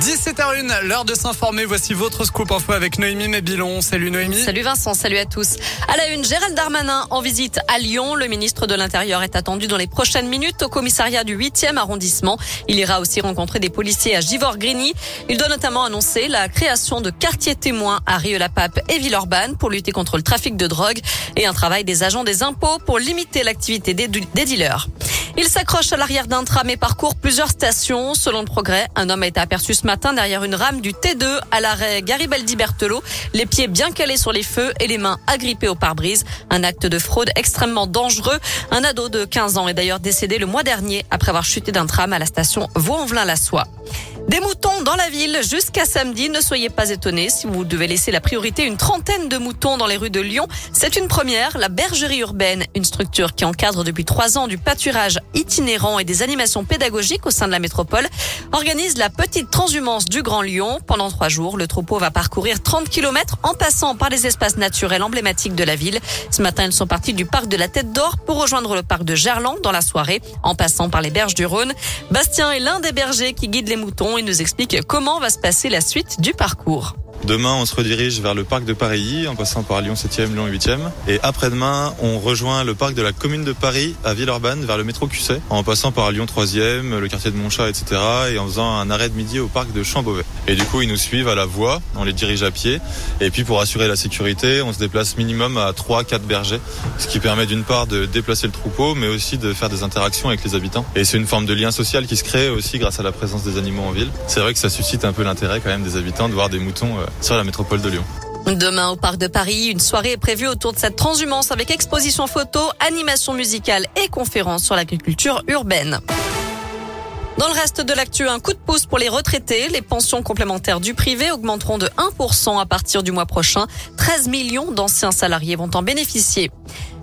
17h01, l'heure de s'informer. Voici votre scoop info avec Noémie Mébilon. Salut Noémie. Salut Vincent, salut à tous. À la une, Gérald Darmanin en visite à Lyon. Le ministre de l'Intérieur est attendu dans les prochaines minutes au commissariat du 8e arrondissement. Il ira aussi rencontrer des policiers à Givor-Grigny. Il doit notamment annoncer la création de quartiers témoins à Rieux-la-Pape et Villeurbanne pour lutter contre le trafic de drogue et un travail des agents des impôts pour limiter l'activité des, des dealers. Il s'accroche à l'arrière d'un tram et parcourt plusieurs stations. Selon le progrès, un homme a été aperçu ce matin derrière une rame du T2 à l'arrêt Garibaldi-Berthelot, les pieds bien calés sur les feux et les mains agrippées au pare-brise. Un acte de fraude extrêmement dangereux. Un ado de 15 ans est d'ailleurs décédé le mois dernier après avoir chuté d'un tram à la station Vaux-en-Velin-la-Soie. Des moutons dans la ville jusqu'à samedi. Ne soyez pas étonnés si vous devez laisser la priorité une trentaine de moutons dans les rues de Lyon. C'est une première. La bergerie urbaine, une structure qui encadre depuis trois ans du pâturage itinérant et des animations pédagogiques au sein de la métropole, organise la petite transhumance du Grand Lyon. Pendant trois jours, le troupeau va parcourir 30 km en passant par les espaces naturels emblématiques de la ville. Ce matin, ils sont partis du parc de la Tête d'Or pour rejoindre le parc de Gerland dans la soirée, en passant par les berges du Rhône. Bastien est l'un des bergers qui guide les moutons il nous explique comment va se passer la suite du parcours. Demain, on se redirige vers le parc de Paris, en passant par Lyon 7e, Lyon 8e. Et après-demain, on rejoint le parc de la commune de Paris, à Villeurbanne, vers le métro QC, en passant par Lyon 3e, le quartier de Montchat, etc. Et en faisant un arrêt de midi au parc de Chambeauvet. Et du coup, ils nous suivent à la voie, on les dirige à pied. Et puis, pour assurer la sécurité, on se déplace minimum à 3-4 bergers, ce qui permet d'une part de déplacer le troupeau, mais aussi de faire des interactions avec les habitants. Et c'est une forme de lien social qui se crée aussi grâce à la présence des animaux en ville. C'est vrai que ça suscite un peu l'intérêt quand même des habitants de voir des moutons euh, sur la métropole de Lyon. Demain au Parc de Paris, une soirée est prévue autour de cette transhumance avec exposition photo, animation musicale et conférences sur l'agriculture urbaine. Dans le reste de l'actu, un coup de pouce pour les retraités. Les pensions complémentaires du privé augmenteront de 1% à partir du mois prochain. 13 millions d'anciens salariés vont en bénéficier.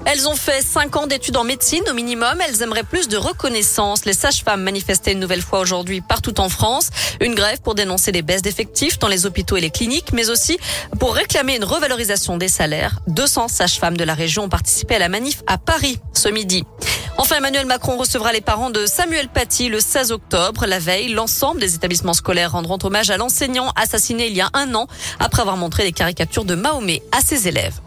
Elles ont fait 5 ans d'études en médecine au minimum. Elles aimeraient plus de reconnaissance. Les sages-femmes manifestaient une nouvelle fois aujourd'hui partout en France. Une grève pour dénoncer les baisses d'effectifs dans les hôpitaux et les cliniques, mais aussi pour réclamer une revalorisation des salaires. 200 sages-femmes de la région ont participé à la manif à Paris ce midi. Enfin, Emmanuel Macron recevra les parents de Samuel Paty le 16 octobre. La veille, l'ensemble des établissements scolaires rendront hommage à l'enseignant assassiné il y a un an après avoir montré des caricatures de Mahomet à ses élèves.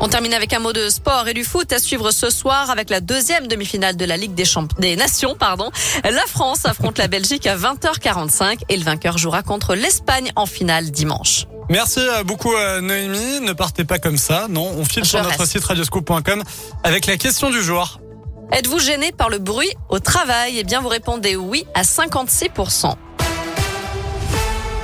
On termine avec un mot de sport et du foot à suivre ce soir avec la deuxième demi-finale de la Ligue des, des Nations. Pardon. La France affronte la Belgique à 20h45 et le vainqueur jouera contre l'Espagne en finale dimanche. Merci euh, beaucoup euh, Noémie. Ne partez pas comme ça. Non, on file sur notre site radioscope.com avec la question du jour. Êtes-vous gêné par le bruit au travail? Eh bien, vous répondez oui à 56%.